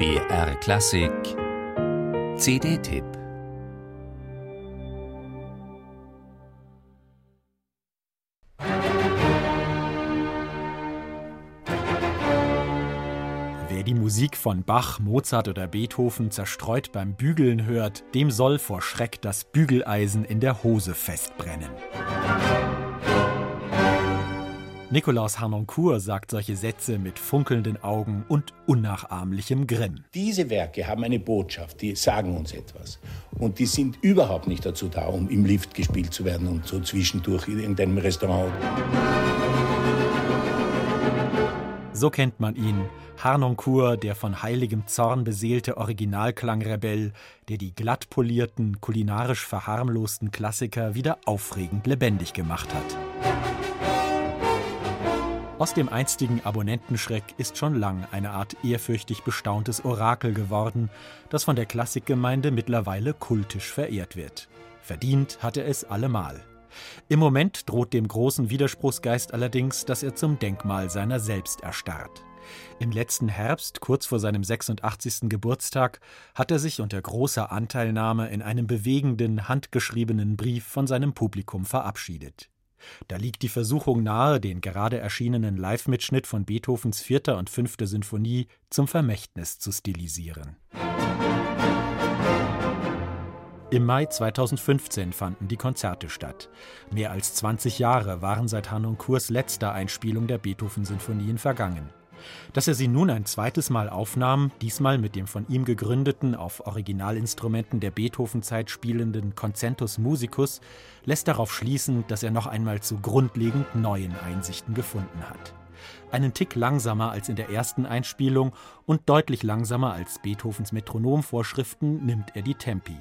BR Klassik CD-Tipp Wer die Musik von Bach, Mozart oder Beethoven zerstreut beim Bügeln hört, dem soll vor Schreck das Bügeleisen in der Hose festbrennen. Nikolaus Harnoncourt sagt solche Sätze mit funkelnden Augen und unnachahmlichem Grimm. Diese Werke haben eine Botschaft, die sagen uns etwas. Und die sind überhaupt nicht dazu da, um im Lift gespielt zu werden und so zwischendurch in irgendeinem Restaurant. So kennt man ihn, Harnoncourt, der von heiligem Zorn beseelte Originalklangrebell, der die glatt polierten, kulinarisch verharmlosten Klassiker wieder aufregend lebendig gemacht hat. Aus dem einstigen Abonnentenschreck ist schon lang eine Art ehrfürchtig bestauntes Orakel geworden, das von der Klassikgemeinde mittlerweile kultisch verehrt wird. Verdient hat er es allemal. Im Moment droht dem großen Widerspruchsgeist allerdings, dass er zum Denkmal seiner selbst erstarrt. Im letzten Herbst, kurz vor seinem 86. Geburtstag, hat er sich unter großer Anteilnahme in einem bewegenden, handgeschriebenen Brief von seinem Publikum verabschiedet. Da liegt die Versuchung nahe, den gerade erschienenen Live-Mitschnitt von Beethovens vierter und fünfter Sinfonie zum Vermächtnis zu stilisieren. Im Mai 2015 fanden die Konzerte statt. Mehr als 20 Jahre waren seit Harnoncourts letzter Einspielung der Beethoven-Sinfonien vergangen. Dass er sie nun ein zweites Mal aufnahm, diesmal mit dem von ihm gegründeten, auf Originalinstrumenten der Beethoven-Zeit spielenden Concentus Musicus, lässt darauf schließen, dass er noch einmal zu grundlegend neuen Einsichten gefunden hat. Einen Tick langsamer als in der ersten Einspielung und deutlich langsamer als Beethovens Metronomvorschriften nimmt er die Tempi.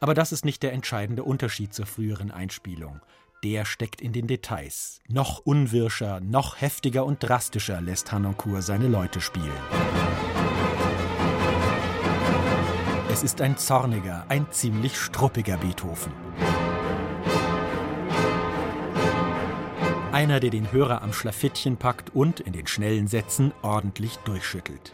Aber das ist nicht der entscheidende Unterschied zur früheren Einspielung der steckt in den Details. Noch unwirscher, noch heftiger und drastischer lässt Hanoncourt seine Leute spielen. Es ist ein zorniger, ein ziemlich struppiger Beethoven. Einer, der den Hörer am Schlafittchen packt und in den schnellen Sätzen ordentlich durchschüttelt.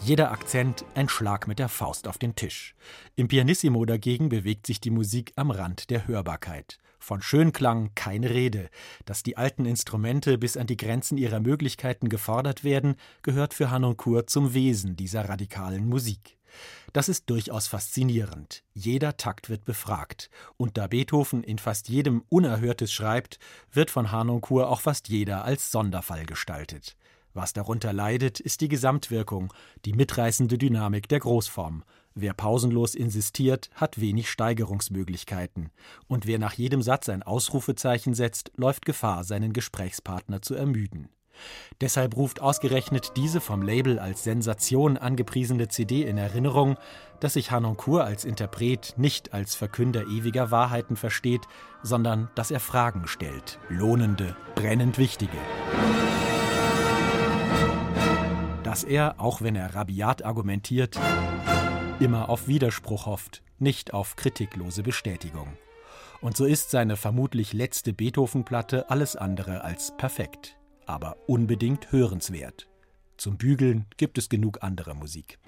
Jeder Akzent ein Schlag mit der Faust auf den Tisch. Im Pianissimo dagegen bewegt sich die Musik am Rand der Hörbarkeit. Von Schönklang keine Rede. Dass die alten Instrumente bis an die Grenzen ihrer Möglichkeiten gefordert werden, gehört für Hanoncourt zum Wesen dieser radikalen Musik. Das ist durchaus faszinierend. Jeder Takt wird befragt. Und da Beethoven in fast jedem Unerhörtes schreibt, wird von Harnoncourt auch fast jeder als Sonderfall gestaltet. Was darunter leidet, ist die Gesamtwirkung, die mitreißende Dynamik der Großform. Wer pausenlos insistiert, hat wenig Steigerungsmöglichkeiten. Und wer nach jedem Satz ein Ausrufezeichen setzt, läuft Gefahr, seinen Gesprächspartner zu ermüden. Deshalb ruft ausgerechnet diese vom Label als Sensation angepriesene CD in Erinnerung, dass sich Hanoncourt als Interpret nicht als Verkünder ewiger Wahrheiten versteht, sondern dass er Fragen stellt, lohnende, brennend wichtige. Dass er, auch wenn er rabiat argumentiert, immer auf Widerspruch hofft, nicht auf kritiklose Bestätigung. Und so ist seine vermutlich letzte Beethoven-Platte alles andere als perfekt, aber unbedingt hörenswert. Zum Bügeln gibt es genug andere Musik.